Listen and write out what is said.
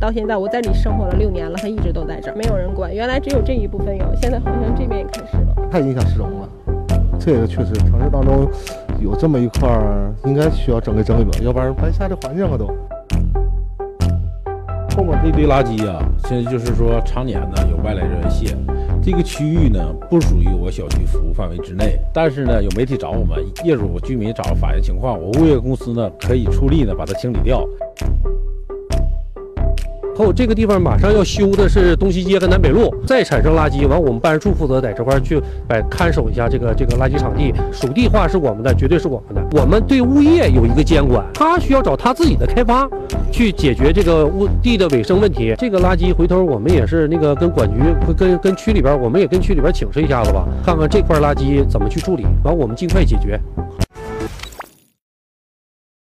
到现在我在这里生活了六年了，它一直都在这儿，没有人管。原来只有这一部分有，现在好像这边也开始了。太影响市容了，这个确实城市当中有这么一块儿，应该需要整理整一整，要不然白瞎这环境了都。后面这堆垃圾啊，现在就是说常年呢有外来人卸，这个区域呢不属于我小区服务范围之内，但是呢有媒体找我们业主居民找反映情况，我物业公司呢可以出力呢把它清理掉。后这个地方马上要修的是东西街和南北路，再产生垃圾，完我们办事处负责在这块去来看守一下这个这个垃圾场地，属地化是我们的，绝对是我们的。我们对物业有一个监管，他需要找他自己的开发去解决这个物地的卫生问题。这个垃圾回头我们也是那个跟管局跟跟区里边，我们也跟区里边请示一下子吧，看看这块垃圾怎么去处理，完我们尽快解决。